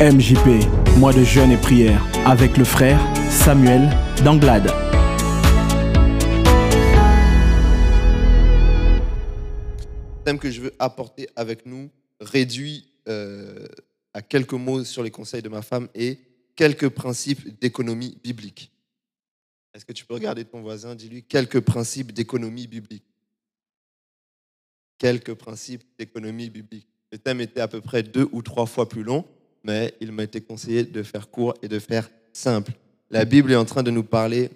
MJP, mois de jeûne et prière, avec le frère Samuel Danglade. Le thème que je veux apporter avec nous réduit euh, à quelques mots sur les conseils de ma femme et quelques principes d'économie biblique. Est-ce que tu peux regarder ton voisin, dis-lui quelques principes d'économie biblique. Quelques principes d'économie biblique. Le thème était à peu près deux ou trois fois plus long, mais il m'a été conseillé de faire court et de faire simple. La Bible est en train de nous parler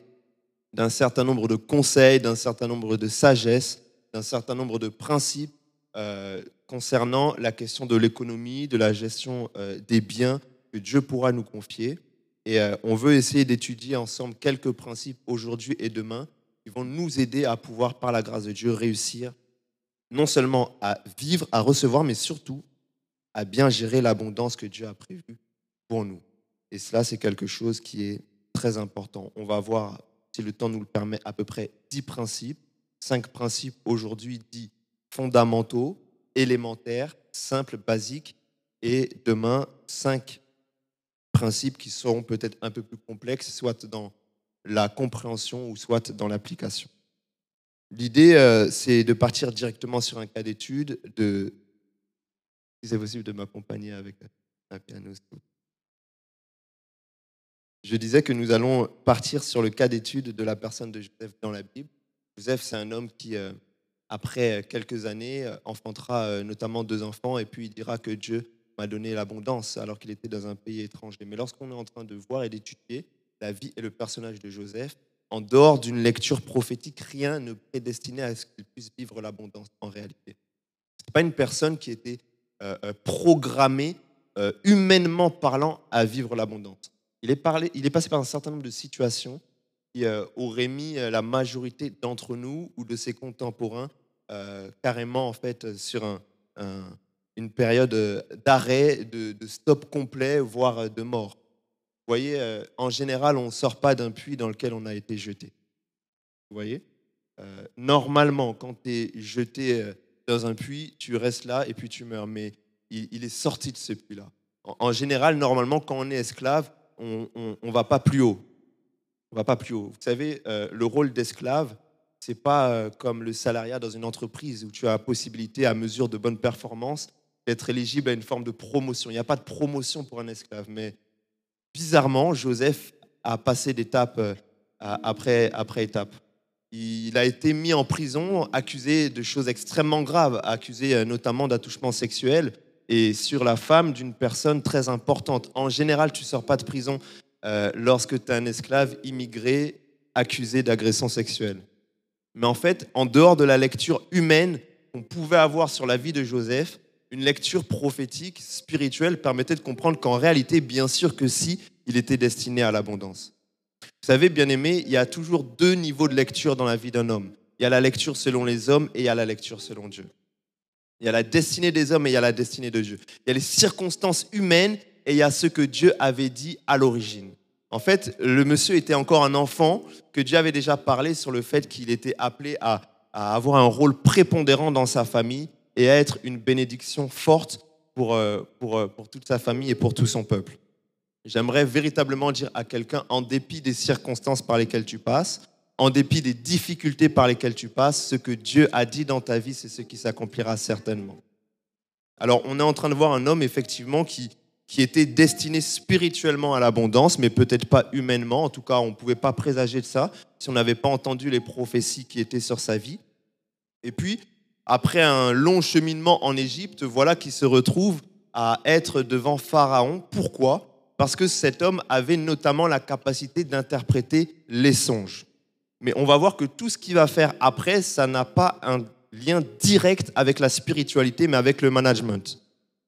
d'un certain nombre de conseils, d'un certain nombre de sagesse, d'un certain nombre de principes euh, concernant la question de l'économie, de la gestion euh, des biens que Dieu pourra nous confier. Et euh, on veut essayer d'étudier ensemble quelques principes aujourd'hui et demain qui vont nous aider à pouvoir, par la grâce de Dieu, réussir non seulement à vivre, à recevoir, mais surtout à bien gérer l'abondance que Dieu a prévue pour nous. Et cela, c'est quelque chose qui est très important. On va voir, si le temps nous le permet, à peu près dix principes. Cinq principes aujourd'hui dits fondamentaux, élémentaires, simples, basiques. Et demain, cinq principes qui seront peut-être un peu plus complexes, soit dans la compréhension ou soit dans l'application. L'idée, euh, c'est de partir directement sur un cas d'étude, de, si c'est possible, de m'accompagner avec un piano. Je disais que nous allons partir sur le cas d'étude de la personne de Joseph dans la Bible. Joseph, c'est un homme qui, euh, après quelques années, euh, enfantera notamment deux enfants et puis il dira que Dieu m'a donné l'abondance alors qu'il était dans un pays étranger. Mais lorsqu'on est en train de voir et d'étudier la vie et le personnage de Joseph, en dehors d'une lecture prophétique, rien ne prédestinait à ce qu'il puisse vivre l'abondance en réalité. Ce n'est pas une personne qui était euh, euh, programmée, euh, humainement parlant, à vivre l'abondance. Il est, passé par un certain nombre de situations qui auraient mis la majorité d'entre nous ou de ses contemporains carrément en fait sur un, une période d'arrêt, de, stop complet, voire de mort. Vous voyez, en général, on ne sort pas d'un puits dans lequel on a été jeté. Vous voyez? Normalement, quand tu es jeté dans un puits, tu restes là et puis tu meurs. Mais il, est sorti de ce puits-là. En, général, normalement, quand on est esclave, on ne va pas plus haut. On va pas plus haut. Vous savez, euh, le rôle d'esclave, c'est pas euh, comme le salariat dans une entreprise où tu as la possibilité, à mesure de bonne performance, d'être éligible à une forme de promotion. Il n'y a pas de promotion pour un esclave. Mais bizarrement, Joseph a passé d'étape euh, après étape. Il a été mis en prison, accusé de choses extrêmement graves, accusé euh, notamment d'attouchement sexuel et sur la femme d'une personne très importante. En général, tu ne sors pas de prison euh, lorsque tu es un esclave immigré accusé d'agression sexuelle. Mais en fait, en dehors de la lecture humaine qu'on pouvait avoir sur la vie de Joseph, une lecture prophétique, spirituelle, permettait de comprendre qu'en réalité, bien sûr que si, il était destiné à l'abondance. Vous savez, bien aimé, il y a toujours deux niveaux de lecture dans la vie d'un homme. Il y a la lecture selon les hommes et il y a la lecture selon Dieu. Il y a la destinée des hommes et il y a la destinée de Dieu. Il y a les circonstances humaines et il y a ce que Dieu avait dit à l'origine. En fait, le monsieur était encore un enfant, que Dieu avait déjà parlé sur le fait qu'il était appelé à, avoir un rôle prépondérant dans sa famille et à être une bénédiction forte pour, euh, euh, toute sa famille et pour tout son peuple. J'aimerais véritablement dire à quelqu'un, en dépit des circonstances par lesquelles tu passes, en dépit des difficultés par lesquelles tu passes, ce que Dieu a dit dans ta vie, c'est ce qui s'accomplira certainement. Alors, on est en train de voir un homme, effectivement, qui, qui était destiné spirituellement à l'abondance, mais peut-être pas humainement. En tout cas, on ne pouvait pas présager de ça si on n'avait pas entendu les prophéties qui étaient sur sa vie. Et puis, après un long cheminement en Égypte, voilà qu'il se retrouve à être devant Pharaon. Pourquoi? Parce que cet homme avait notamment la capacité d'interpréter les songes. Mais on va voir que tout ce qu'il va faire après, ça n'a pas un lien direct avec la spiritualité, mais avec le management.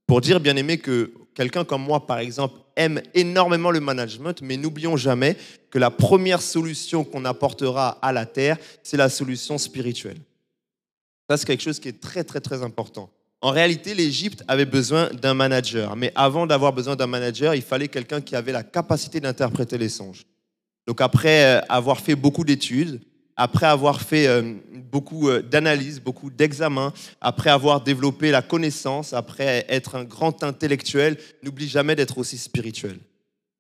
Pour dire, bien aimé, que quelqu'un comme moi, par exemple, aime énormément le management, mais n'oublions jamais que la première solution qu'on apportera à la terre, c'est la solution spirituelle. Ça, c'est quelque chose qui est très, très, très important. En réalité, l'Égypte avait besoin d'un manager. Mais avant d'avoir besoin d'un manager, il fallait quelqu'un qui avait la capacité d'interpréter les songes. Donc après euh, avoir fait beaucoup d'études, après avoir fait euh, beaucoup euh, d'analyses, beaucoup d'examens, après avoir développé la connaissance, après être un grand intellectuel, n'oublie jamais d'être aussi spirituel.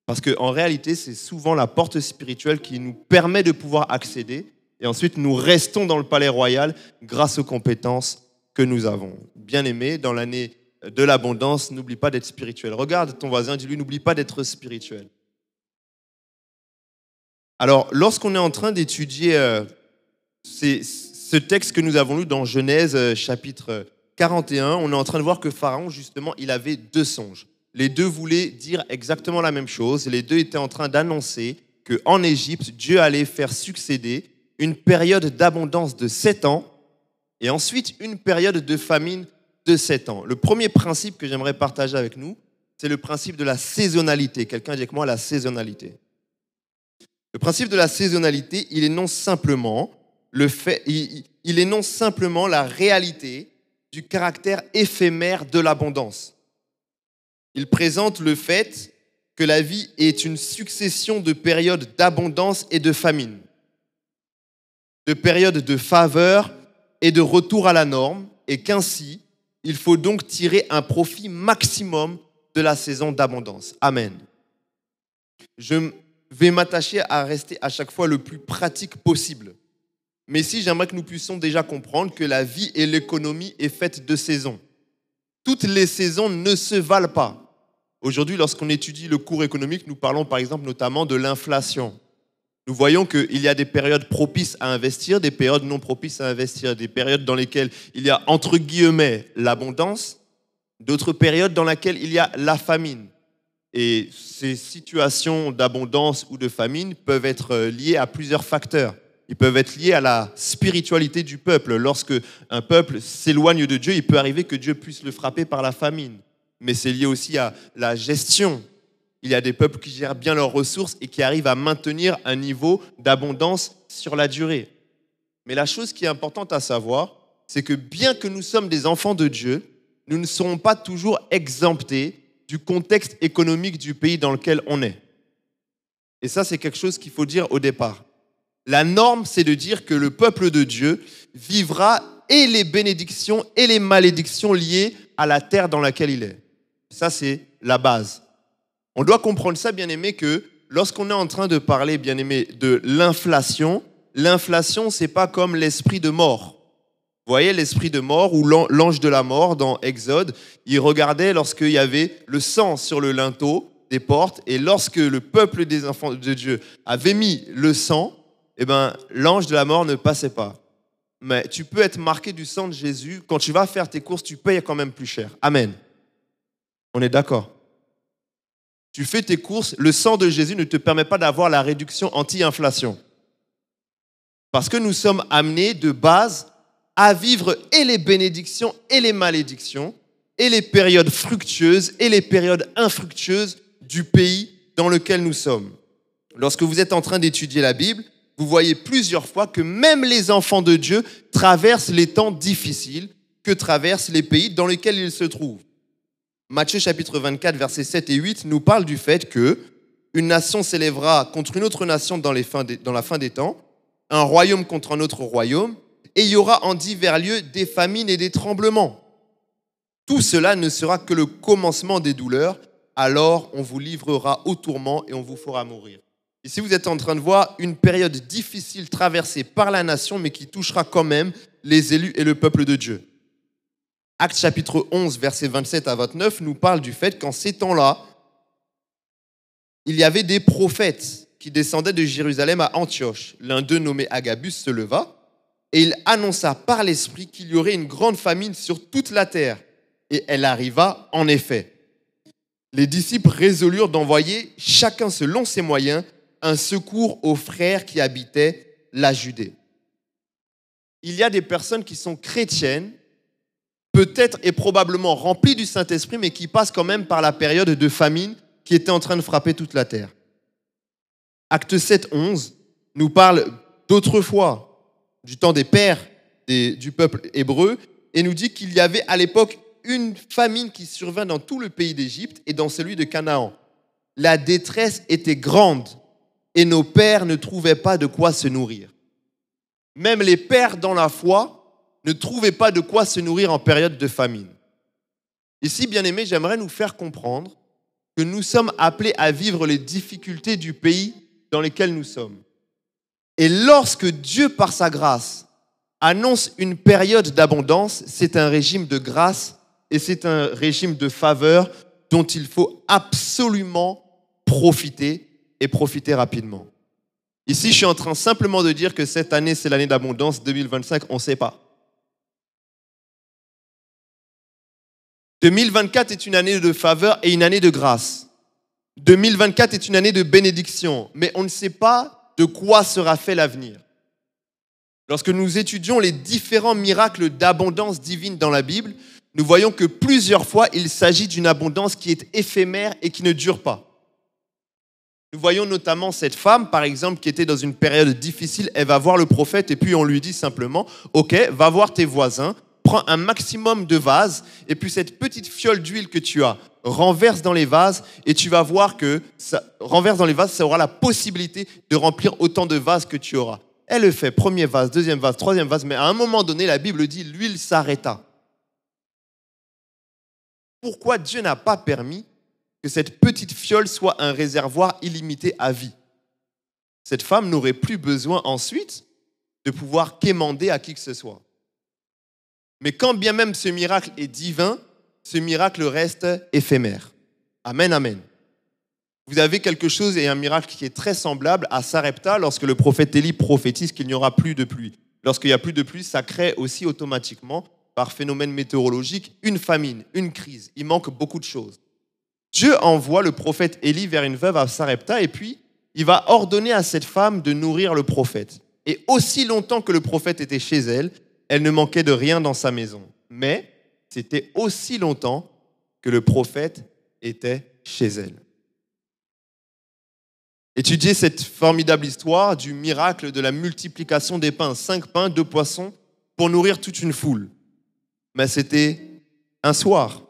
Parce qu'en réalité, c'est souvent la porte spirituelle qui nous permet de pouvoir accéder. Et ensuite, nous restons dans le palais royal grâce aux compétences que nous avons. Bien aimé, dans l'année de l'abondance, n'oublie pas d'être spirituel. Regarde ton voisin, dis-lui, n'oublie pas d'être spirituel. Alors, lorsqu'on est en train d'étudier euh, ce texte que nous avons lu dans Genèse euh, chapitre 41, on est en train de voir que Pharaon, justement, il avait deux songes. Les deux voulaient dire exactement la même chose. Les deux étaient en train d'annoncer qu'en Égypte, Dieu allait faire succéder une période d'abondance de sept ans et ensuite une période de famine de sept ans. Le premier principe que j'aimerais partager avec nous, c'est le principe de la saisonnalité. Quelqu'un dit avec moi la saisonnalité. Le principe de la saisonnalité, il énonce simplement le fait, il, énonce simplement la réalité du caractère éphémère de l'abondance. Il présente le fait que la vie est une succession de périodes d'abondance et de famine, de périodes de faveur et de retour à la norme, et qu'ainsi, il faut donc tirer un profit maximum de la saison d'abondance. Amen. Je vais m'attacher à rester à chaque fois le plus pratique possible. Mais si j'aimerais que nous puissions déjà comprendre que la vie et l'économie est faite de saisons. Toutes les saisons ne se valent pas. Aujourd'hui, lorsqu'on étudie le cours économique, nous parlons par exemple notamment de l'inflation. Nous voyons qu'il y a des périodes propices à investir, des périodes non propices à investir, des périodes dans lesquelles il y a entre guillemets l'abondance, d'autres périodes dans lesquelles il y a la famine. Et ces situations d'abondance ou de famine peuvent être euh, liées à plusieurs facteurs. Ils peuvent être liés à la spiritualité du peuple. Lorsque un peuple s'éloigne de Dieu, il peut arriver que Dieu puisse le frapper par la famine. Mais c'est lié aussi à la gestion. Il y a des peuples qui gèrent bien leurs ressources et qui arrivent à maintenir un niveau d'abondance sur la durée. Mais la chose qui est importante à savoir, c'est que bien que nous sommes des enfants de Dieu, nous ne serons pas toujours exemptés du contexte économique du pays dans lequel on est. Et ça, c'est quelque chose qu'il faut dire au départ. La norme, c'est de dire que le peuple de Dieu vivra et les bénédictions et les malédictions liées à la terre dans laquelle il est. Ça, c'est la base. On doit comprendre ça, bien aimé, que lorsqu'on est en train de parler, bien aimé, de l'inflation, l'inflation, c'est pas comme l'esprit de mort. Vous voyez l'esprit de mort ou l'ange de la mort dans Exode, il regardait lorsqu'il y avait le sang sur le linteau des portes et lorsque le peuple des enfants de Dieu avait mis le sang, eh ben, l'ange de la mort ne passait pas. Mais tu peux être marqué du sang de Jésus. Quand tu vas faire tes courses, tu payes quand même plus cher. Amen. On est d'accord. Tu fais tes courses, le sang de Jésus ne te permet pas d'avoir la réduction anti-inflation. Parce que nous sommes amenés de base à vivre et les bénédictions et les malédictions, et les périodes fructueuses et les périodes infructueuses du pays dans lequel nous sommes. Lorsque vous êtes en train d'étudier la Bible, vous voyez plusieurs fois que même les enfants de Dieu traversent les temps difficiles que traversent les pays dans lesquels ils se trouvent. Matthieu chapitre 24, versets 7 et 8 nous parle du fait que une nation s'élèvera contre une autre nation dans, la fin des temps, un royaume contre un autre royaume, et il y aura en divers lieux des famines et des tremblements. Tout cela ne sera que le commencement des douleurs, alors on vous livrera au tourment et on vous fera mourir. Ici, vous êtes en train de voir une période difficile traversée par la nation, mais qui touchera quand même les élus et le peuple de Dieu. Acte chapitre 11, versets 27 à 29 nous parle du fait qu'en ces temps-là, il y avait des prophètes qui descendaient de Jérusalem à Antioche. L'un d'eux, nommé Agabus, se leva et il annonça par l'Esprit qu'il y aurait une grande famine sur toute la terre. Et elle arriva en effet. Les disciples résolurent d'envoyer, chacun selon ses moyens, un secours aux frères qui habitaient la Judée. Il y a des personnes qui sont chrétiennes, peut-être et probablement remplies du Saint-Esprit, mais qui passent quand même par la période de famine qui était en train de frapper toute la terre. Acte 7, 11 nous parle d'autrefois, du temps des pères du peuple hébreu, et nous dit qu'il y avait à l'époque une famine qui survint dans tout le pays d'Égypte et dans celui de Canaan. La détresse était grande et nos pères ne trouvaient pas de quoi se nourrir. Même les pères dans la foi ne trouvaient pas de quoi se nourrir en période de famine. Ici, bien aimé, j'aimerais nous faire comprendre que nous sommes appelés à vivre les difficultés du pays dans lequel nous sommes. Et lorsque Dieu, par sa grâce, annonce une période d'abondance, c'est un régime de grâce et c'est un régime de faveur dont il faut absolument profiter et profiter rapidement. Ici, je suis en train simplement de dire que cette année, c'est l'année d'abondance 2025, on ne sait pas. 2024 est une année de faveur et une année de grâce. 2024 est une année de bénédiction, mais on ne sait pas de quoi sera fait l'avenir. Lorsque nous étudions les différents miracles d'abondance divine dans la Bible, nous voyons que plusieurs fois, il s'agit d'une abondance qui est éphémère et qui ne dure pas. Nous voyons notamment cette femme, par exemple, qui était dans une période difficile. Elle va voir le prophète et puis on lui dit simplement, OK, va voir tes voisins, prends un maximum de vases et puis cette petite fiole d'huile que tu as, renverse dans les vases et tu vas voir que ça, renverse dans les vases, ça aura la possibilité de remplir autant de vases que tu auras. Elle le fait, premier vase, deuxième vase, troisième vase, mais à un moment donné, la Bible dit, l'huile s'arrêta. Pourquoi Dieu n'a pas permis que cette petite fiole soit un réservoir illimité à vie? Cette femme n'aurait plus besoin ensuite de pouvoir quémander à qui que ce soit. Mais quand bien même ce miracle est divin, ce miracle reste éphémère. Amen, amen. Vous avez quelque chose et un miracle qui est très semblable à Sarepta lorsque le prophète Élie prophétise qu'il n'y aura plus de pluie. Lorsqu'il n'y a plus de pluie, ça crée aussi automatiquement, par phénomène météorologique, une famine, une crise. Il manque beaucoup de choses. Dieu envoie le prophète Élie vers une veuve à Sarepta et puis il va ordonner à cette femme de nourrir le prophète. Et aussi longtemps que le prophète était chez elle, elle ne manquait de rien dans sa maison. Mais c'était aussi longtemps que le prophète était chez elle. Étudiez cette formidable histoire du miracle de la multiplication des pains, cinq pains, deux poissons, pour nourrir toute une foule. Mais c'était un soir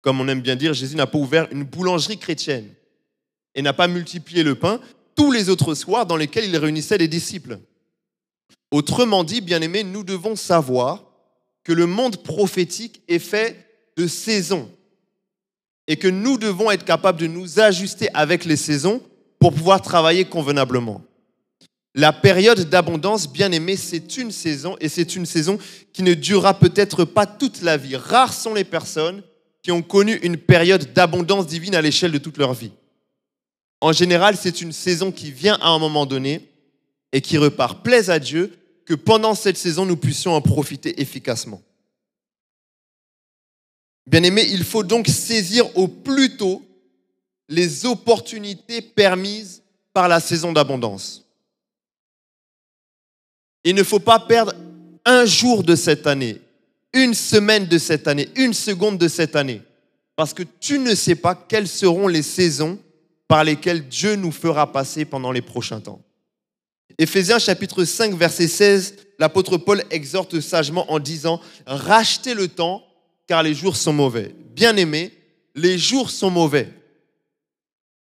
comme on aime bien dire, Jésus n'a pas ouvert une boulangerie chrétienne et n'a pas multiplié le pain tous les autres soirs dans lesquels il réunissait les disciples. Autrement dit, bien aimés, nous devons savoir que le monde prophétique est fait de saisons et que nous devons être capables de nous ajuster avec les saisons pour pouvoir travailler convenablement. La période d'abondance, bien aimé, c'est une saison et c'est une saison qui ne durera peut-être pas toute la vie. Rares sont les personnes qui ont connu une période d'abondance divine à l'échelle de toute leur vie. En général, c'est une saison qui vient à un moment donné et qui repart. Plaise à Dieu que pendant cette saison, nous puissions en profiter efficacement. Bien aimé, il faut donc saisir au plus tôt les opportunités permises par la saison d'abondance. Il ne faut pas perdre un jour de cette année une semaine de cette année, une seconde de cette année. Parce que tu ne sais pas quelles seront les saisons par lesquelles Dieu nous fera passer pendant les prochains temps. Éphésiens chapitre 5 verset 16, l'apôtre Paul exhorte sagement en disant, rachetez le temps car les jours sont mauvais. Bien aimé, les jours sont mauvais.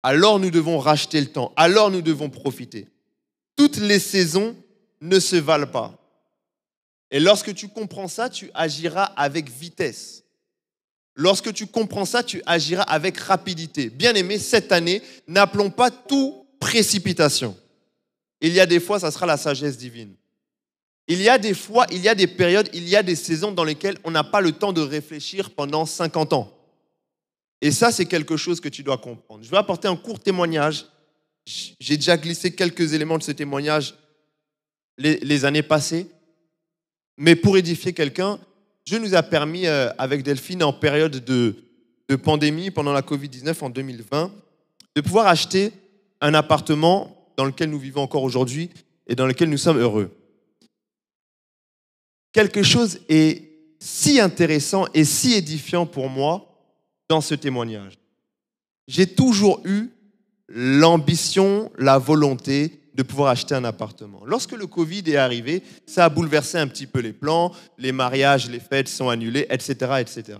Alors nous devons racheter le temps, alors nous devons profiter. Toutes les saisons ne se valent pas. Et lorsque tu comprends ça, tu agiras avec vitesse. Lorsque tu comprends ça, tu agiras avec rapidité. Bien aimé, cette année, n'appelons pas tout précipitation. Il y a des fois, ça sera la sagesse divine. Il y a des fois, il y a des périodes, il y a des saisons dans lesquelles on n'a pas le temps de réfléchir pendant 50 ans. Et ça, c'est quelque chose que tu dois comprendre. Je vais apporter un court témoignage. J'ai déjà glissé quelques éléments de ce témoignage les, années passées. Mais pour édifier quelqu'un, Dieu nous a permis, euh, avec Delphine, en période de, pandémie, pendant la Covid-19 en 2020, de pouvoir acheter un appartement dans lequel nous vivons encore aujourd'hui et dans lequel nous sommes heureux. Quelque chose est si intéressant et si édifiant pour moi dans ce témoignage. J'ai toujours eu l'ambition, la volonté de pouvoir acheter un appartement. Lorsque le Covid est arrivé, ça a bouleversé un petit peu les plans, les mariages, les fêtes sont annulés, etc. etc.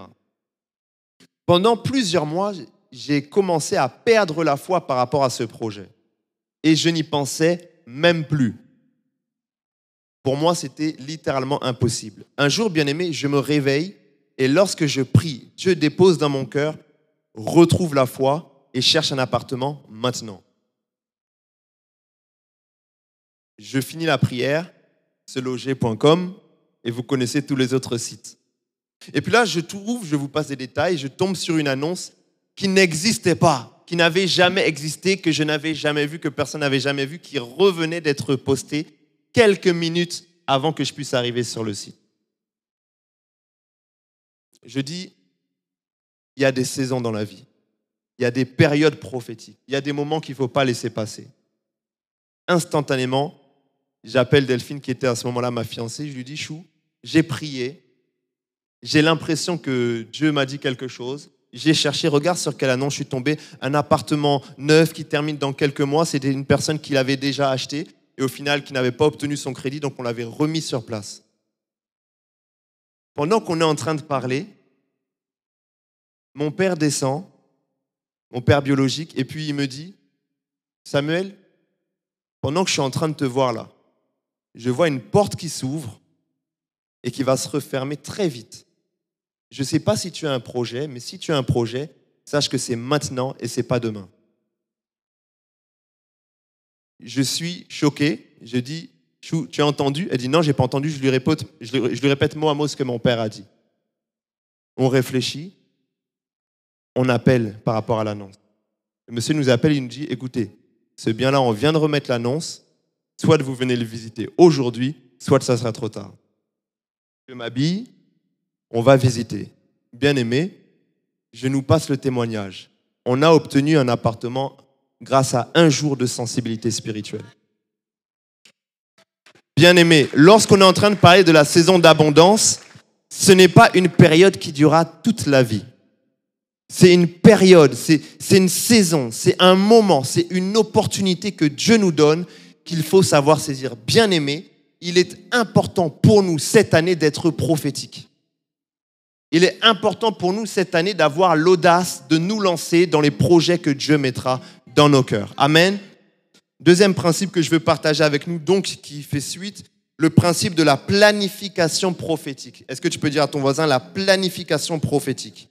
Pendant plusieurs mois, j'ai commencé à perdre la foi par rapport à ce projet. Et je n'y pensais même plus. Pour moi, c'était littéralement impossible. Un jour, bien aimé, je me réveille et lorsque je prie, Dieu dépose dans mon cœur, retrouve la foi et cherche un appartement maintenant. Je finis la prière, seloger.com, et vous connaissez tous les autres sites. Et puis là, je trouve, je vous passe des détails, je tombe sur une annonce qui n'existait pas, qui n'avait jamais existé, que je n'avais jamais vu, que personne n'avait jamais vu, qui revenait d'être postée quelques minutes avant que je puisse arriver sur le site. Je dis, il y a des saisons dans la vie, il y a des périodes prophétiques, il y a des moments qu'il ne faut pas laisser passer. Instantanément, j'appelle Delphine qui était à ce moment-là ma fiancée, je lui dis, Chou, j'ai prié, j'ai l'impression que Dieu m'a dit quelque chose, j'ai cherché, regarde sur quelle annonce je suis tombé, un appartement neuf qui termine dans quelques mois, c'était une personne qui l'avait déjà acheté et au final qui n'avait pas obtenu son crédit, donc on l'avait remis sur place. Pendant qu'on est en train de parler, mon père descend, mon père biologique, et puis il me dit, Samuel, pendant que je suis en train de te voir là, je vois une porte qui s'ouvre et qui va se refermer très vite. Je ne sais pas si tu as un projet, mais si tu as un projet, sache que c'est maintenant et c'est pas demain. Je suis choqué. Je dis, tu as entendu? Elle dit, non, j'ai pas entendu. Je lui, répète, je lui répète mot à mot ce que mon père a dit. On réfléchit. On appelle par rapport à l'annonce. Le monsieur nous appelle, il nous dit, écoutez, ce bien-là, on vient de remettre l'annonce. Soit vous venez le visiter aujourd'hui, soit ça sera trop tard. Je m'habille, on va visiter. Bien aimé, je nous passe le témoignage. On a obtenu un appartement grâce à un jour de sensibilité spirituelle. Bien aimé, lorsqu'on est en train de parler de la saison d'abondance, ce n'est pas une période qui durera toute la vie. C'est une période, c'est une saison, c'est un moment, c'est une opportunité que Dieu nous donne qu'il faut savoir saisir. Bien aimé, il est important pour nous cette année d'être prophétique. Il est important pour nous cette année d'avoir l'audace de nous lancer dans les projets que Dieu mettra dans nos cœurs. Amen. Deuxième principe que je veux partager avec nous, donc qui fait suite, le principe de la planification prophétique. Est-ce que tu peux dire à ton voisin la planification prophétique?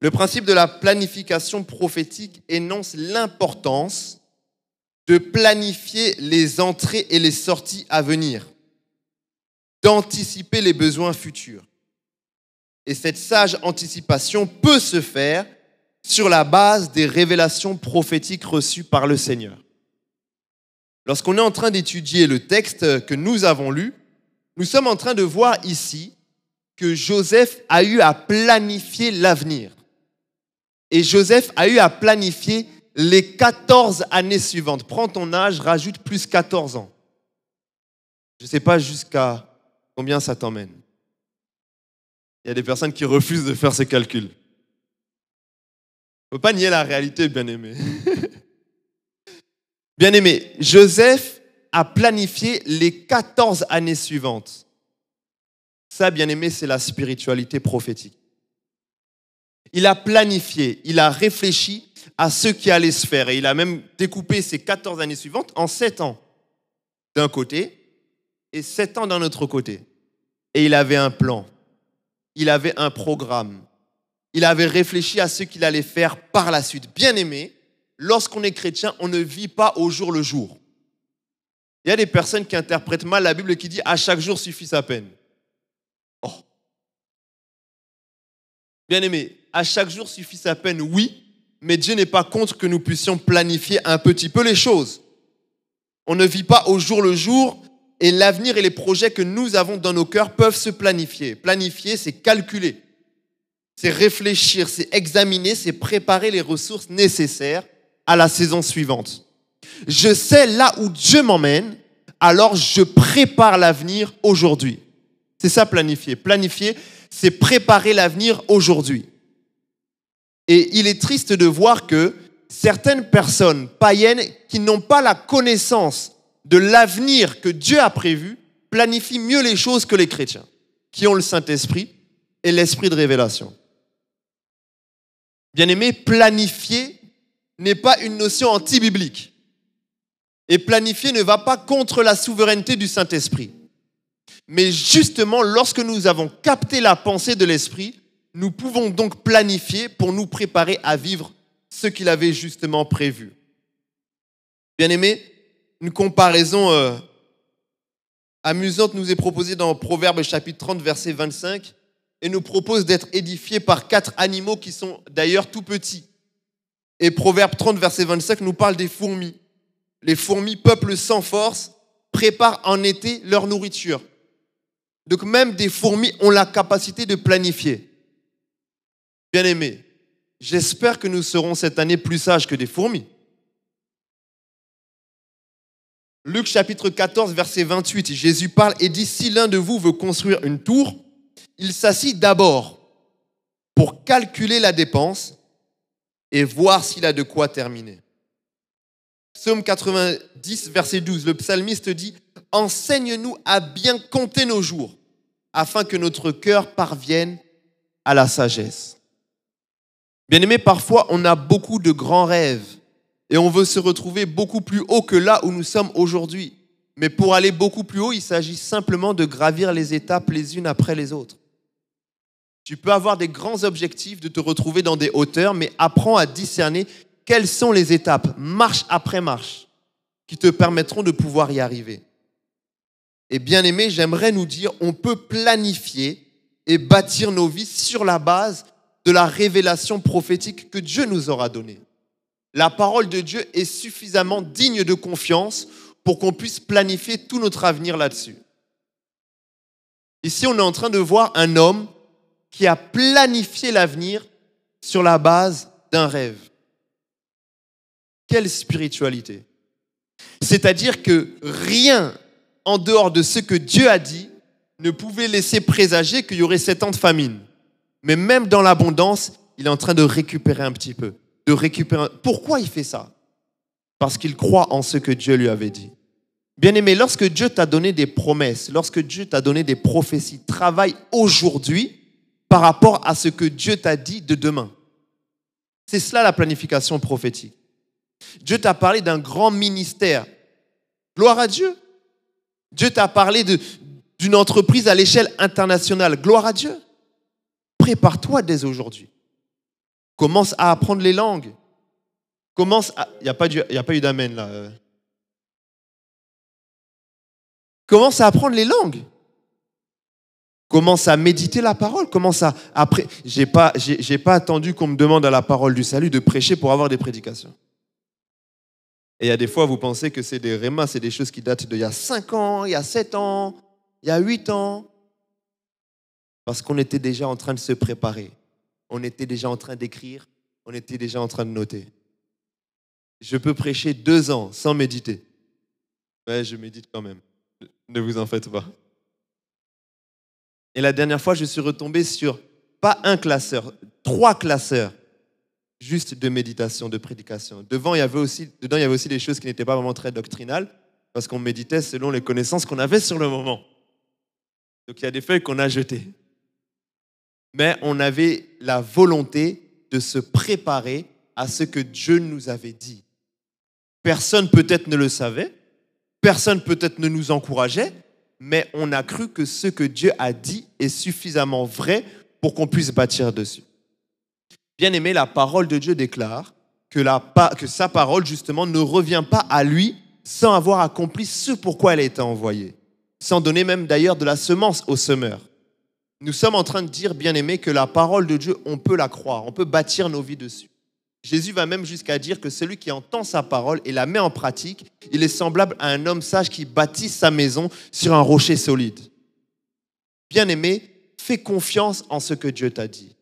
Le principe de la planification prophétique énonce l'importance de planifier les entrées et les sorties à venir, d'anticiper les besoins futurs. Et cette sage anticipation peut se faire sur la base des révélations prophétiques reçues par le Seigneur. Lorsqu'on est en train d'étudier le texte que nous avons lu, nous sommes en train de voir ici que Joseph a eu à planifier l'avenir. Et Joseph a eu à planifier les 14 années suivantes. Prends ton âge, rajoute plus 14 ans. Je ne sais pas jusqu'à combien ça t'emmène. Il y a des personnes qui refusent de faire ces calculs. Il ne faut pas nier la réalité, bien aimé. bien aimé, Joseph a planifié les 14 années suivantes. Ça, bien aimé, c'est la spiritualité prophétique. Il a planifié, il a réfléchi à ce qui allait se faire. Et il a même découpé ces 14 années suivantes en 7 ans d'un côté et 7 ans d'un autre côté. Et il avait un plan, il avait un programme, il avait réfléchi à ce qu'il allait faire par la suite. Bien aimé, lorsqu'on est chrétien, on ne vit pas au jour le jour. Il y a des personnes qui interprètent mal la Bible qui disent à chaque jour suffit sa peine. Oh. Bien aimé, à chaque jour suffit sa peine, oui, mais Dieu n'est pas contre que nous puissions planifier un petit peu les choses. On ne vit pas au jour le jour et l'avenir et les projets que nous avons dans nos cœurs peuvent se planifier. Planifier, c'est calculer, c'est réfléchir, c'est examiner, c'est préparer les ressources nécessaires à la saison suivante. Je sais là où Dieu m'emmène, alors je prépare l'avenir aujourd'hui. C'est ça planifier. Planifier, c'est préparer l'avenir aujourd'hui. Et il est triste de voir que certaines personnes païennes qui n'ont pas la connaissance de l'avenir que Dieu a prévu planifient mieux les choses que les chrétiens, qui ont le Saint-Esprit et l'esprit de révélation. Bien aimé, planifier n'est pas une notion anti-biblique. Et planifier ne va pas contre la souveraineté du Saint-Esprit. Mais justement, lorsque nous avons capté la pensée de l'Esprit, nous pouvons donc planifier pour nous préparer à vivre ce qu'il avait justement prévu. Bien aimé, une comparaison euh, amusante nous est proposée dans Proverbe chapitre 30, verset 25, et nous propose d'être édifiés par quatre animaux qui sont d'ailleurs tout petits. Et Proverbe 30, verset 25 nous parle des fourmis. Les fourmis, peuple sans force, préparent en été leur nourriture. Donc même des fourmis ont la capacité de planifier. Bien aimé, j'espère que nous serons cette année plus sages que des fourmis. Luc chapitre 14, verset 28, Jésus parle et dit, si l'un de vous veut construire une tour, il s'assit d'abord pour calculer la dépense et voir s'il a de quoi terminer. Psaume 90, verset 12, le psalmiste dit, Enseigne-nous à bien compter nos jours, afin que notre cœur parvienne à la sagesse. Bien aimé, parfois on a beaucoup de grands rêves et on veut se retrouver beaucoup plus haut que là où nous sommes aujourd'hui. Mais pour aller beaucoup plus haut, il s'agit simplement de gravir les étapes les unes après les autres. Tu peux avoir des grands objectifs, de te retrouver dans des hauteurs, mais apprends à discerner quelles sont les étapes, marche après marche, qui te permettront de pouvoir y arriver. Et bien aimé, j'aimerais nous dire, on peut planifier et bâtir nos vies sur la base de la révélation prophétique que Dieu nous aura donnée. La parole de Dieu est suffisamment digne de confiance pour qu'on puisse planifier tout notre avenir là-dessus. Ici, on est en train de voir un homme qui a planifié l'avenir sur la base d'un rêve. Quelle spiritualité C'est-à-dire que rien en dehors de ce que Dieu a dit ne pouvait laisser présager qu'il y aurait sept ans de famine. Mais même dans l'abondance, il est en train de récupérer un petit peu. Récupérer. Pourquoi il fait ça? Parce qu'il croit en ce que Dieu lui avait dit. Bien aimé, lorsque Dieu t'a donné des promesses, lorsque Dieu t'a donné des prophéties, travaille aujourd'hui par rapport à ce que Dieu t'a dit de demain. C'est cela la planification prophétique. Dieu t'a parlé d'un grand ministère. Gloire à Dieu. Dieu t'a parlé d'une entreprise à l'échelle internationale. Gloire à Dieu. Prépare-toi dès aujourd'hui. Commence à apprendre les langues. Commence à... Il n'y a, pas eu d'amen là. Euh. Commence à apprendre les langues. Commence à méditer la parole. Commence à après. J'ai pas, pas attendu qu'on me demande à la parole du salut de prêcher pour avoir des prédications. Et il y a des fois, vous pensez que c'est des rémas, c'est des choses qui datent d'il y a 5 ans, il y a 7 ans, il y a 8 ans. Parce qu'on était déjà en train de se préparer. On était déjà en train d'écrire. On était déjà en train de noter. Je peux prêcher deux ans sans méditer. Mais je médite quand même. Ne vous en faites pas. Et la dernière fois, je suis retombé sur pas un classeur, trois classeurs juste de méditation, de prédication. Devant, il y avait aussi, dedans, il y avait aussi des choses qui n'étaient pas vraiment très doctrinales, parce qu'on méditait selon les connaissances qu'on avait sur le moment. Donc il y a des feuilles qu'on a jetées. Mais on avait la volonté de se préparer à ce que Dieu nous avait dit. Personne peut-être ne le savait, personne peut-être ne nous encourageait, mais on a cru que ce que Dieu a dit est suffisamment vrai pour qu'on puisse bâtir dessus. Bien aimé, la parole de Dieu déclare que, sa parole, justement, ne revient pas à lui sans avoir accompli ce pourquoi elle a été envoyée, sans donner même d'ailleurs de la semence au semeur. Nous sommes en train de dire, bien aimé, que la parole de Dieu, on peut la croire, on peut bâtir nos vies dessus. Jésus va même jusqu'à dire que celui qui entend sa parole et la met en pratique, il est semblable à un homme sage qui bâtit sa maison sur un rocher solide. Bien-aimé, fais confiance en ce que Dieu t'a dit.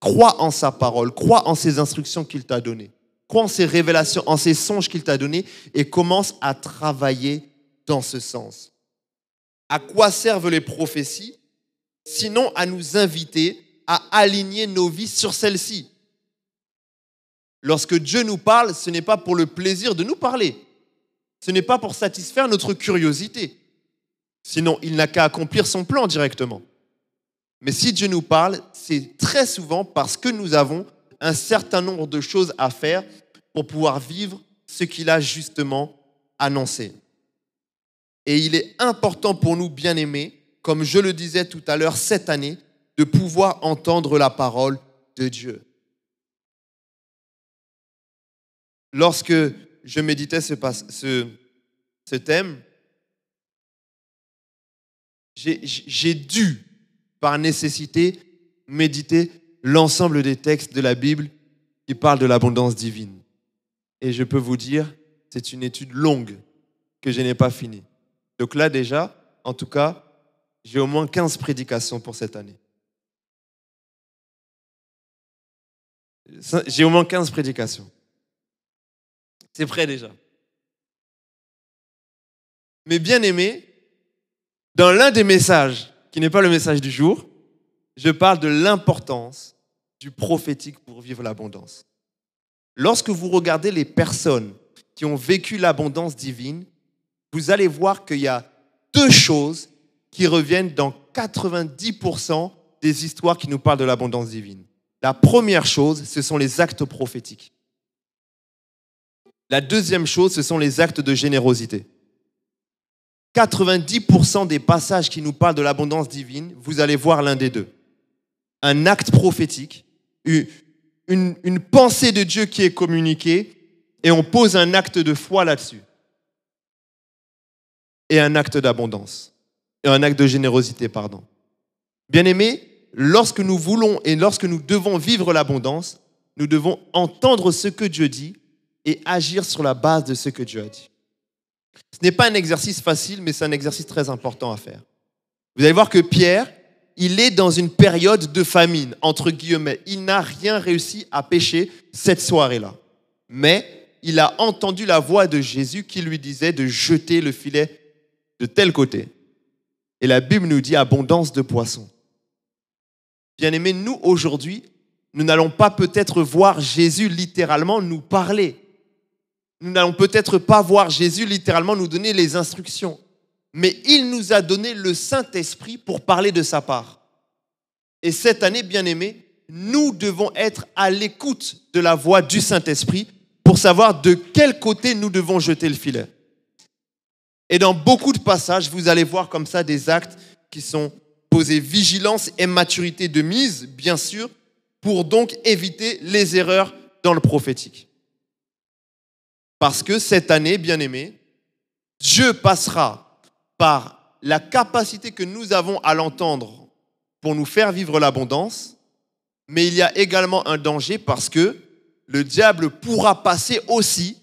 Crois en sa parole, crois en ses instructions qu'il t'a données. Crois en ses révélations, en ses songes qu'il t'a donnés et commence à travailler dans ce sens. À quoi servent les prophéties? Sinon à nous inviter à aligner nos vies sur celles-ci. Lorsque Dieu nous parle, ce n'est pas pour le plaisir de nous parler. Ce n'est pas pour satisfaire notre curiosité. Sinon, il n'a qu'à accomplir son plan directement. Mais si Dieu nous parle, c'est très souvent parce que nous avons un certain nombre de choses à faire pour pouvoir vivre ce qu'il a justement annoncé. Et il est important pour nous, bien-aimés, comme je le disais tout à l'heure, cette année, de pouvoir entendre la parole de Dieu. Lorsque je méditais ce, thème, j'ai dû, par nécessité, méditer l'ensemble des textes de la Bible qui parlent de l'abondance divine. Et je peux vous dire, c'est une étude longue que je n'ai pas finie. Donc là déjà, en tout cas, j'ai au moins 15 prédications pour cette année. J'ai au moins 15 prédications. C'est prêt déjà. Mais bien aimé, dans l'un des messages, qui n'est pas le message du jour, je parle de l'importance du prophétique pour vivre l'abondance. Lorsque vous regardez les personnes qui ont vécu l'abondance divine, vous allez voir qu'il y a deux choses qui reviennent dans 90% des histoires qui nous parlent de l'abondance divine. La première chose, ce sont les actes prophétiques. La deuxième chose, ce sont les actes de générosité. 90% des passages qui nous parlent de l'abondance divine, vous allez voir l'un des deux. Un acte prophétique, une, pensée de Dieu qui est communiquée, et on pose un acte de foi là-dessus. Et un acte d'abondance. Un acte de générosité, pardon. Bien aimé, lorsque nous voulons et lorsque nous devons vivre l'abondance, nous devons entendre ce que Dieu dit et agir sur la base de ce que Dieu a dit. Ce n'est pas un exercice facile, mais c'est un exercice très important à faire. Vous allez voir que Pierre, il est dans une période de famine, entre guillemets. Il n'a rien réussi à pêcher cette soirée-là. Mais il a entendu la voix de Jésus qui lui disait de jeter le filet de tel côté. Et la Bible nous dit abondance de poissons. Bien aimés, nous aujourd'hui, nous n'allons pas peut-être voir Jésus littéralement nous parler. Nous n'allons peut-être pas voir Jésus littéralement nous donner les instructions. Mais il nous a donné le Saint-Esprit pour parler de sa part. Et cette année, bien aimés, nous devons être à l'écoute de la voix du Saint-Esprit pour savoir de quel côté nous devons jeter le filet. Et dans beaucoup de passages, vous allez voir comme ça des actes qui sont posés vigilance et maturité de mise, bien sûr, pour donc éviter les erreurs dans le prophétique. Parce que cette année, bien aimé, Dieu passera par la capacité que nous avons à l'entendre pour nous faire vivre l'abondance, mais il y a également un danger parce que le diable pourra passer aussi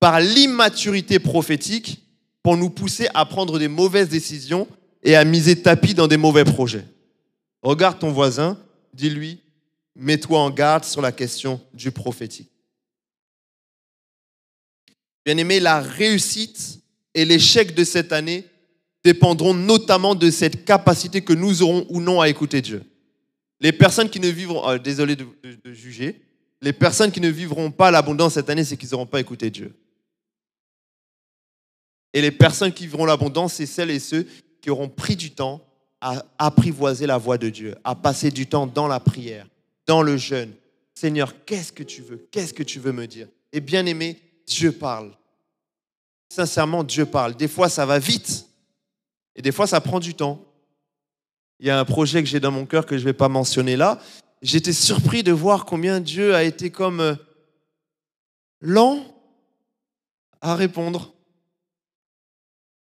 par l'immaturité prophétique pour nous pousser à prendre des mauvaises décisions et à miser tapis dans des mauvais projets. Regarde ton voisin, dis-lui, mets-toi en garde sur la question du prophétique. Bien aimé, la réussite et l'échec de cette année dépendront notamment de cette capacité que nous aurons ou non à écouter Dieu. Les personnes qui ne vivront, euh, désolé de, juger, les personnes qui ne vivront pas l'abondance cette année, c'est qu'ils n'auront pas écouté Dieu. Et les personnes qui vivront l'abondance, c'est celles et ceux qui auront pris du temps à apprivoiser la voix de Dieu, à passer du temps dans la prière, dans le jeûne. Seigneur, qu'est-ce que tu veux? Qu'est-ce que tu veux me dire? Et bien aimé, Dieu parle. Sincèrement, Dieu parle. Des fois, ça va vite. Et des fois, ça prend du temps. Il y a un projet que j'ai dans mon cœur que je ne vais pas mentionner là. J'étais surpris de voir combien Dieu a été comme euh, lent à répondre.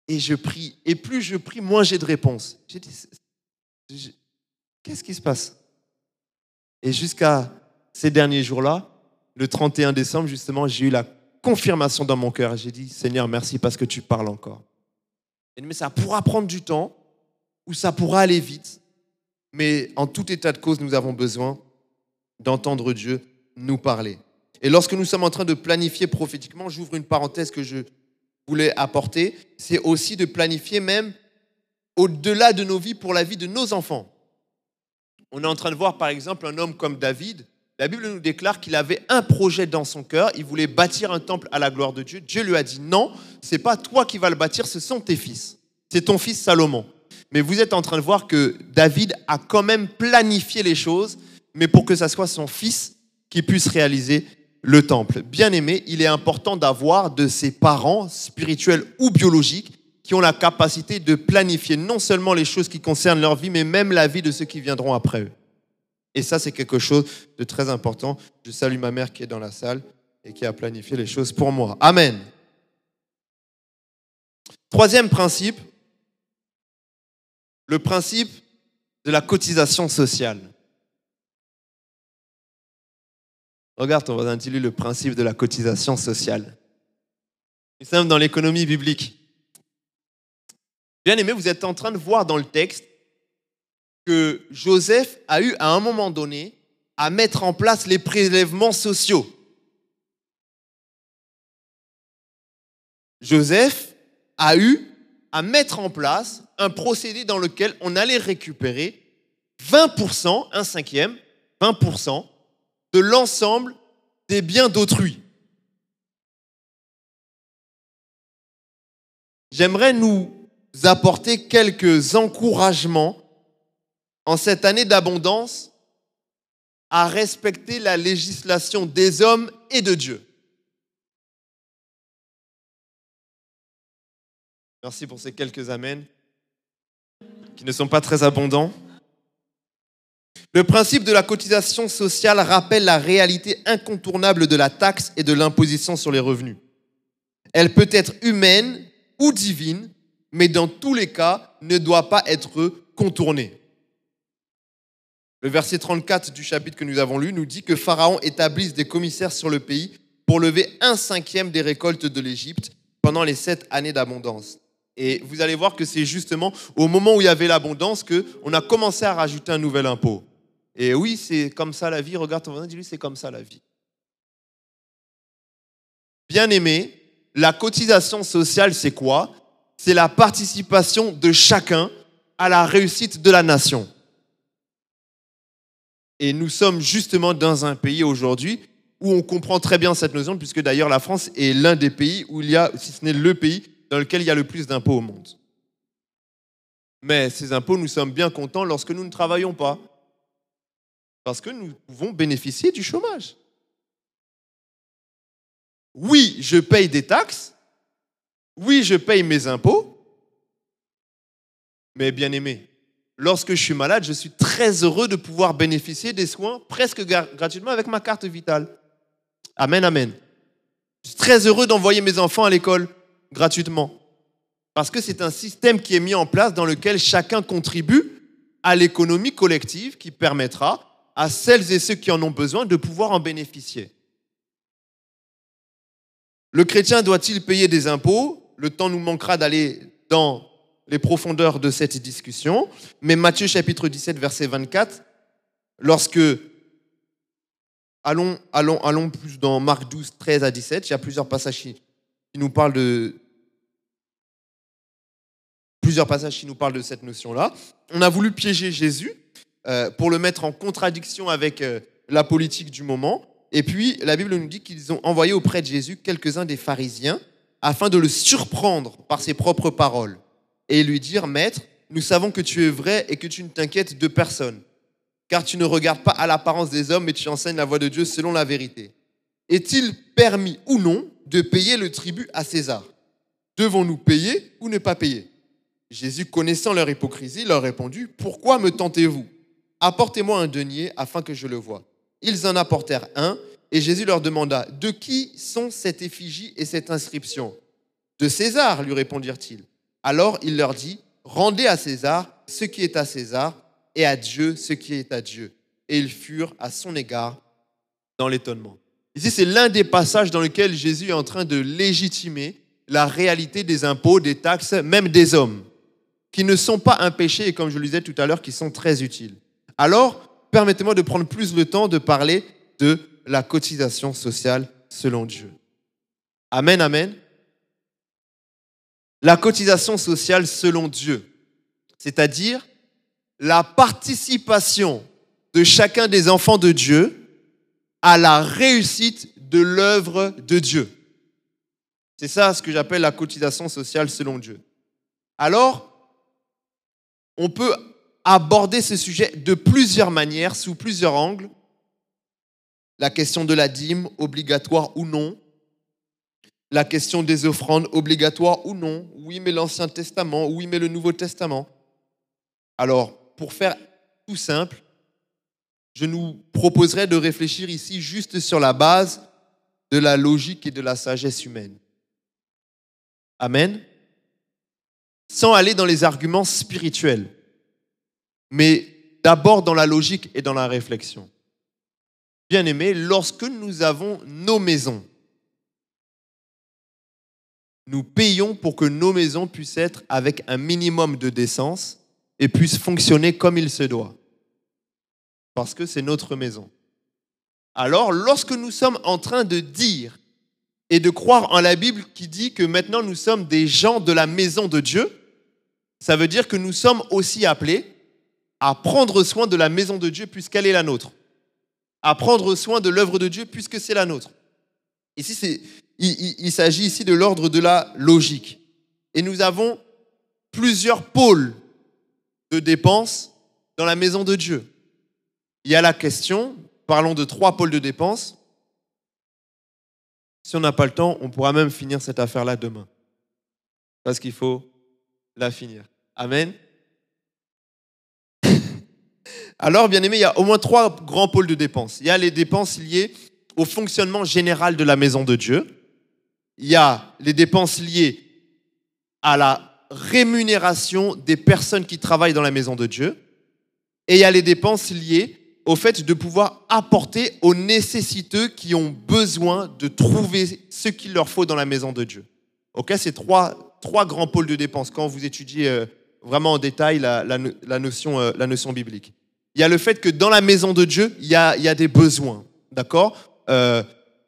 Et je prie. Et plus je prie, moins j'ai de réponses. J'ai dit, qu'est-ce qui se passe? Et jusqu'à ces derniers jours-là, le 31 décembre, justement, j'ai eu la confirmation dans mon cœur. J'ai dit, Seigneur, merci parce que tu parles encore. Mais ça pourra prendre du temps ou ça pourra aller vite. Mais en tout état de cause, nous avons besoin d'entendre Dieu nous parler. Et lorsque nous sommes en train de planifier prophétiquement, j'ouvre une parenthèse que je voulait apporter, c'est aussi de planifier même au-delà de nos vies pour la vie de nos enfants. On est en train de voir par exemple un homme comme David. La Bible nous déclare qu'il avait un projet dans son cœur, il voulait bâtir un temple à la gloire de Dieu. Dieu lui a dit non, c'est pas toi qui vas le bâtir, ce sont tes fils. C'est ton fils Salomon. Mais vous êtes en train de voir que David a quand même planifié les choses, mais pour que ça soit son fils qui puisse réaliser le temple. Bien aimé, il est important d'avoir de ses parents, spirituels ou biologiques, qui ont la capacité de planifier non seulement les choses qui concernent leur vie, mais même la vie de ceux qui viendront après eux. Et ça, c'est quelque chose de très important. Je salue ma mère qui est dans la salle et qui a planifié les choses pour moi. Amen. Troisième principe, le principe de la cotisation sociale. Regarde, on va intituler le principe de la cotisation sociale. Nous sommes dans l'économie biblique. Bien aimé, vous êtes en train de voir dans le texte que Joseph a eu à un moment donné à mettre en place les prélèvements sociaux. Joseph a eu à mettre en place un procédé dans lequel on allait récupérer 20%, un cinquième, 20% de l'ensemble des biens d'autrui. J'aimerais nous apporter quelques encouragements en cette année d'abondance à respecter la législation des hommes et de Dieu. Merci pour ces quelques amens qui ne sont pas très abondants. Le principe de la cotisation sociale rappelle la réalité incontournable de la taxe et de l'imposition sur les revenus. Elle peut être humaine ou divine, mais dans tous les cas ne doit pas être contournée. Le verset 34 du chapitre que nous avons lu nous dit que Pharaon établisse des commissaires sur le pays pour lever un cinquième des récoltes de l'Égypte pendant les sept années d'abondance. Et vous allez voir que c'est justement au moment où il y avait l'abondance qu'on a commencé à rajouter un nouvel impôt. Et oui, c'est comme ça la vie. Regarde ton voisin, dis-lui, c'est comme ça la vie. Bien aimé, la cotisation sociale, c'est quoi? C'est la participation de chacun à la réussite de la nation. Et nous sommes justement dans un pays aujourd'hui où on comprend très bien cette notion, puisque d'ailleurs la France est l'un des pays où il y a, si ce n'est le pays, dans lequel il y a le plus d'impôts au monde. Mais ces impôts, nous sommes bien contents lorsque nous ne travaillons pas. Parce que nous pouvons bénéficier du chômage. Oui, je paye des taxes. Oui, je paye mes impôts. Mais bien aimé, lorsque je suis malade, je suis très heureux de pouvoir bénéficier des soins presque gratuitement avec ma carte vitale. Amen, amen. Je suis très heureux d'envoyer mes enfants à l'école gratuitement. Parce que c'est un système qui est mis en place dans lequel chacun contribue à l'économie collective qui permettra à celles et ceux qui en ont besoin de pouvoir en bénéficier. Le chrétien doit-il payer des impôts? Le temps nous manquera d'aller dans les profondeurs de cette discussion. Mais Matthieu chapitre 17, verset 24, lorsque... Allons, allons, allons plus dans Marc 12, 13 à 17. Il y a plusieurs passages qui nous parlent de, plusieurs passages qui nous parlent de cette notion-là. On a voulu piéger Jésus euh, pour le mettre en contradiction avec euh, la politique du moment. Et puis, la Bible nous dit qu'ils ont envoyé auprès de Jésus quelques-uns des pharisiens afin de le surprendre par ses propres paroles et lui dire, Maître, nous savons que tu es vrai et que tu ne t'inquiètes de personne, car tu ne regardes pas à l'apparence des hommes, mais tu enseignes la voie de Dieu selon la vérité. Est-il permis ou non de payer le tribut à César? Devons-nous payer ou ne pas payer? Jésus, connaissant leur hypocrisie, leur répondit, Pourquoi me tentez-vous? Apportez-moi un denier afin que je le voie. Ils en apportèrent un, et Jésus leur demanda, De qui sont cette effigie et cette inscription De César, lui répondirent-ils. Alors il leur dit, Rendez à César ce qui est à César, et à Dieu ce qui est à Dieu. Et ils furent à son égard dans l'étonnement. Ici, c'est l'un des passages dans lesquels Jésus est en train de légitimer la réalité des impôts, des taxes, même des hommes, qui ne sont pas un péché et comme je le disais tout à l'heure, qui sont très utiles. Alors, permettez-moi de prendre plus le temps de parler de la cotisation sociale selon Dieu. Amen, amen. La cotisation sociale selon Dieu, c'est-à-dire la participation de chacun des enfants de Dieu à la réussite de l'œuvre de Dieu. C'est ça ce que j'appelle la cotisation sociale selon Dieu. Alors, on peut aborder ce sujet de plusieurs manières, sous plusieurs angles. la question de la dîme, obligatoire ou non, la question des offrandes, obligatoire ou non, oui mais l'Ancien Testament, oui mais le Nouveau Testament. Alors, pour faire tout simple, je nous proposerai de réfléchir ici juste sur la base de la logique et de la sagesse humaine. Amen. Sans aller dans les arguments spirituels, mais d'abord dans la logique et dans la réflexion. Bien aimé, lorsque nous avons nos maisons, nous payons pour que nos maisons puissent être avec un minimum de décence et puissent fonctionner comme il se doit. Parce que c'est notre maison. Alors, lorsque nous sommes en train de dire et de croire en la Bible qui dit que maintenant nous sommes des gens de la maison de Dieu, ça veut dire que nous sommes aussi appelés à prendre soin de la maison de Dieu puisqu'elle est la nôtre, à prendre soin de l'œuvre de Dieu puisque c'est la nôtre. Ici, il, il s'agit ici de l'ordre de la logique. Et nous avons plusieurs pôles de dépenses dans la maison de Dieu. Il y a la question, parlons de trois pôles de dépenses. Si on n'a pas le temps, on pourra même finir cette affaire-là demain. Parce qu'il faut la finir. Amen. Alors, bien aimé, il y a au moins trois grands pôles de dépenses. Il y a les dépenses liées au fonctionnement général de la maison de Dieu. Il y a les dépenses liées à la rémunération des personnes qui travaillent dans la maison de Dieu. Et il y a les dépenses liées au fait de pouvoir apporter aux nécessiteux qui ont besoin de trouver ce qu'il leur faut dans la maison de Dieu. Ok, c'est trois, trois grands pôles de dépenses quand vous étudiez euh, vraiment en détail la, la, notion, euh, la notion biblique. Il y a le fait que dans la maison de Dieu, il y a, il y a des besoins. D'accord? Euh,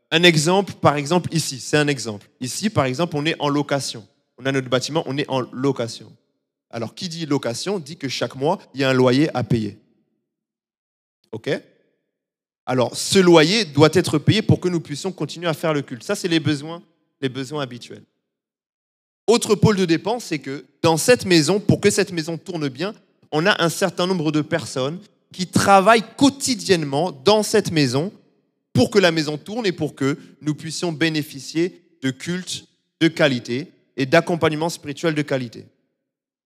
Un exemple, par exemple, ici, c'est un exemple. Ici, par exemple, on est en location. On a notre bâtiment, on est en location. Alors, qui dit location dit que chaque mois, il y a un loyer à payer. OK? Alors, ce loyer doit être payé pour que nous puissions continuer à faire le culte. Ça, c'est les besoins, les besoins habituels. Autre pôle de dépense, c'est que dans cette maison, pour que cette maison tourne bien, on a un certain nombre de personnes qui travaillent quotidiennement dans cette maison pour que la maison tourne et pour que nous puissions bénéficier de culte de qualité et d'accompagnement spirituel de qualité.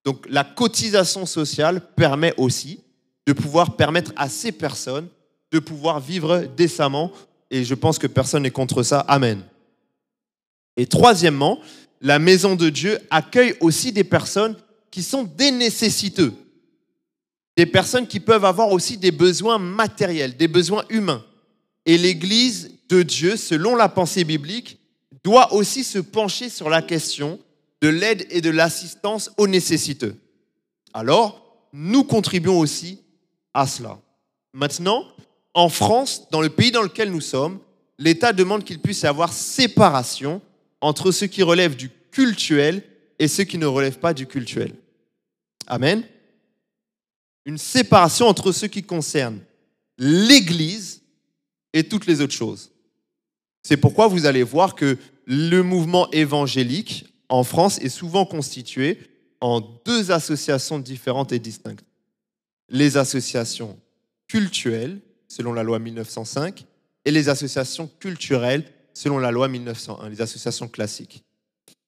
Donc la cotisation sociale permet aussi de pouvoir permettre à ces personnes de pouvoir vivre décemment. Et je pense que personne n'est contre ça. Amen. Et troisièmement, la maison de Dieu accueille aussi des personnes qui sont des nécessiteux. Des personnes qui peuvent avoir aussi des besoins matériels, des besoins humains. Et l'Église de Dieu, selon la pensée biblique, doit aussi se pencher sur la question de l'aide et de l'assistance aux nécessiteux. Alors, nous contribuons aussi à cela. Maintenant, en France, dans le pays dans lequel nous sommes, l'État demande qu'il puisse y avoir séparation entre ce qui relève du cultuel et ce qui ne relève pas du cultuel. Amen. Une séparation entre ce qui concerne l'Église et toutes les autres choses. C'est pourquoi vous allez voir que le mouvement évangélique en France est souvent constitué en deux associations différentes et distinctes les associations cultuelles, selon la loi 1905, et les associations culturelles, selon la loi 1901, les associations classiques.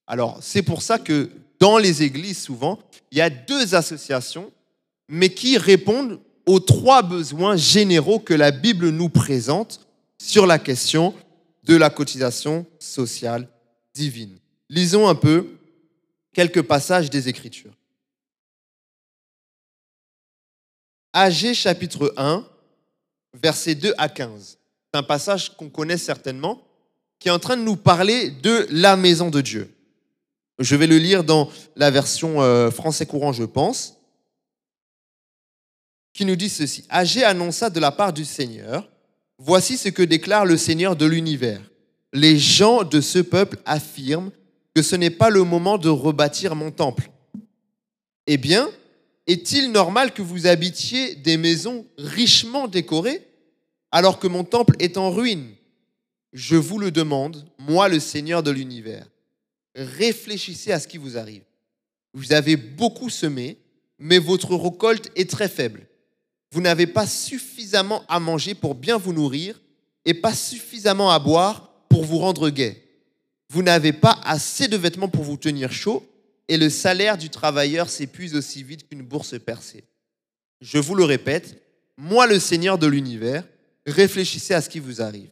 Alors, c'est pour ça que dans les églises, souvent, il y a deux associations, mais qui répondent aux trois besoins généraux que la Bible nous présente sur la question de la cotisation sociale divine. Lisons un peu quelques passages des Écritures. Agé chapitre 1, versets 2 à 15. C'est un passage qu'on connaît certainement, qui est en train de nous parler de la maison de Dieu. Je vais le lire dans la version euh, français courant, je pense, qui nous dit ceci. Agé annonça de la part du Seigneur, voici ce que déclare le Seigneur de l'univers. Les gens de ce peuple affirment que ce n'est pas le moment de rebâtir mon temple. Eh bien, est-il normal que vous habitiez des maisons richement décorées alors que mon temple est en ruine? Je vous le demande, moi le Seigneur de l'univers. Réfléchissez à ce qui vous arrive. Vous avez beaucoup semé, mais votre récolte est très faible. Vous n'avez pas suffisamment à manger pour bien vous nourrir, et pas suffisamment à boire pour vous rendre gai. Vous n'avez pas assez de vêtements pour vous tenir chaud, et le salaire du travailleur s'épuise aussi vite qu'une bourse percée. Je vous le répète, moi le Seigneur de l'univers, réfléchissez à ce qui vous arrive.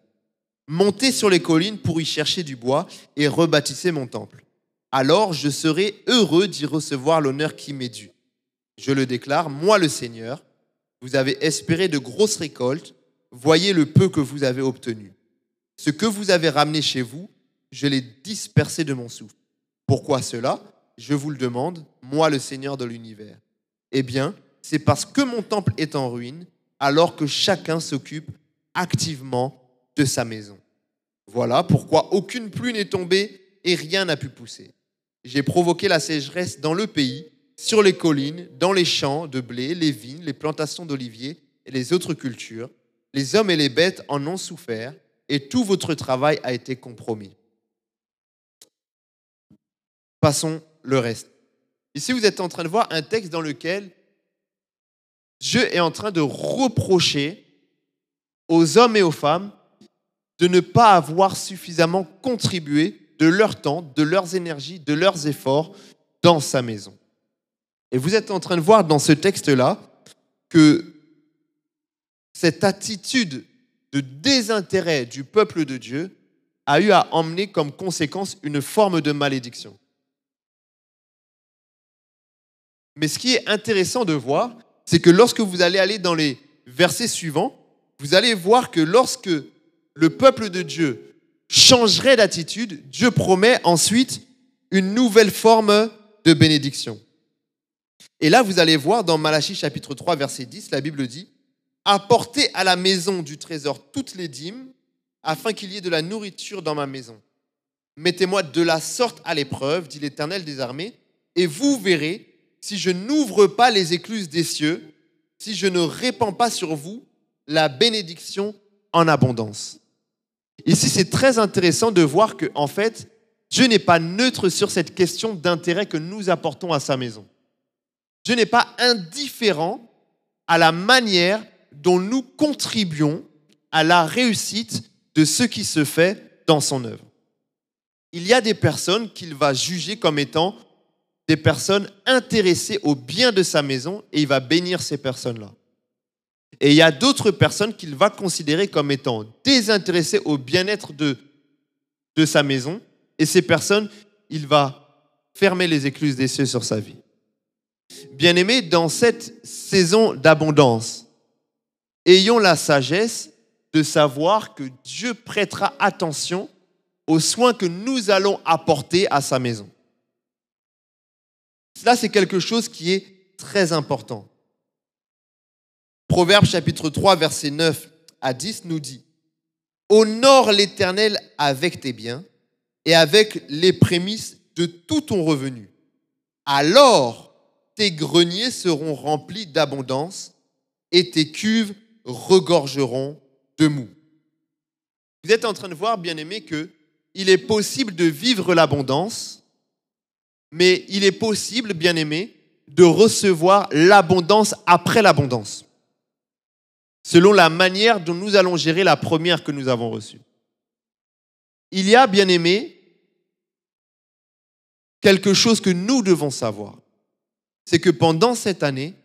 Montez sur les collines pour y chercher du bois et rebâtissez mon temple. Alors je serai heureux d'y recevoir l'honneur qui m'est dû. Je le déclare, moi le Seigneur, vous avez espéré de grosses récoltes, voyez le peu que vous avez obtenu. Ce que vous avez ramené chez vous, je l'ai dispersé de mon souffle. Pourquoi cela? Je vous le demande, moi le Seigneur de l'univers. Eh bien, c'est parce que mon temple est en ruine, alors que chacun s'occupe activement de sa maison. Voilà pourquoi aucune pluie n'est tombée et rien n'a pu pousser. J'ai provoqué la sécheresse dans le pays, sur les collines, dans les champs de blé, les vignes, les plantations d'oliviers et les autres cultures. Les hommes et les bêtes en ont souffert et tout votre travail a été compromis. Passons le reste. Ici, vous êtes en train de voir un texte dans lequel Dieu est en train de reprocher aux hommes et aux femmes de ne pas avoir suffisamment contribué de leur temps, de leurs énergies, de leurs efforts dans sa maison. Et vous êtes en train de voir dans ce texte-là que cette attitude de désintérêt du peuple de Dieu a eu à emmener comme conséquence une forme de malédiction. Mais ce qui est intéressant de voir, c'est que lorsque vous allez aller dans les versets suivants, vous allez voir que lorsque le peuple de Dieu changerait d'attitude, Dieu promet ensuite une nouvelle forme de bénédiction. Et là, vous allez voir dans Malachie chapitre 3, verset 10, la Bible dit, Apportez à la maison du trésor toutes les dîmes, afin qu'il y ait de la nourriture dans ma maison. Mettez-moi de la sorte à l'épreuve, dit l'Éternel des armées, et vous verrez si je n'ouvre pas les écluses des cieux, si je ne répands pas sur vous la bénédiction en abondance. Ici, c'est très intéressant de voir que, en fait, Dieu n'est pas neutre sur cette question d'intérêt que nous apportons à sa maison. Dieu n'est pas indifférent à la manière dont nous contribuons à la réussite de ce qui se fait dans son œuvre. Il y a des personnes qu'il va juger comme étant des personnes intéressées au bien de sa maison et il va bénir ces personnes-là. Et il y a d'autres personnes qu'il va considérer comme étant désintéressées au bien-être de, sa maison et ces personnes, il va fermer les écluses des cieux sur sa vie. Bien-aimés, dans cette saison d'abondance, ayons la sagesse de savoir que Dieu prêtera attention aux soins que nous allons apporter à sa maison. Cela, c'est quelque chose qui est très important. Proverbe chapitre 3, verset 9 à 10 nous dit, Honore l'Éternel avec tes biens et avec les prémices de tout ton revenu. Alors tes greniers seront remplis d'abondance et tes cuves regorgeront de mou. Vous êtes en train de voir, bien aimé, que il est possible de vivre l'abondance mais il est possible, bien aimé, de recevoir l'abondance après l'abondance, selon la manière dont nous allons gérer la première que nous avons reçue. Il y a, bien aimé, quelque chose que nous devons savoir, c'est que pendant cette année,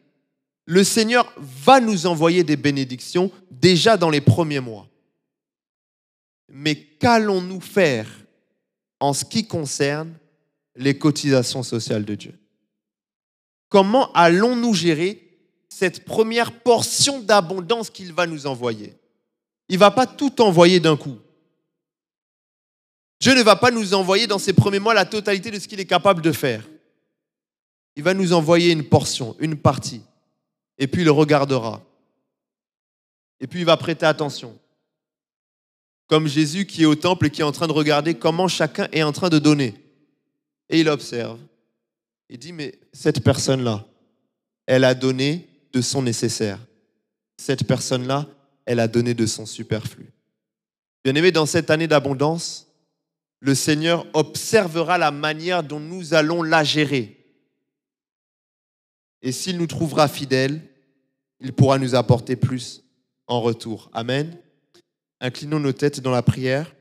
le Seigneur va nous envoyer des bénédictions déjà dans les premiers mois. Mais qu'allons-nous faire en ce qui concerne les cotisations sociales de Dieu? Comment allons-nous gérer cette première portion d'abondance qu'il va nous envoyer? Il ne va pas tout envoyer d'un coup. Dieu ne va pas nous envoyer dans ces premiers mois la totalité de ce qu'il est capable de faire. Il va nous envoyer une portion, une partie, et puis il regardera. Et puis il va prêter attention. Comme Jésus qui est au temple et qui est en train de regarder comment chacun est en train de donner. Et il observe. Il dit, mais cette personne-là, elle a donné de son nécessaire. Cette personne-là, elle a donné de son superflu. Bien aimé, dans cette année d'abondance, le Seigneur observera la manière dont nous allons la gérer. Et s'il nous trouvera fidèles, il pourra nous apporter plus en retour. Amen. Inclinons nos têtes dans la prière.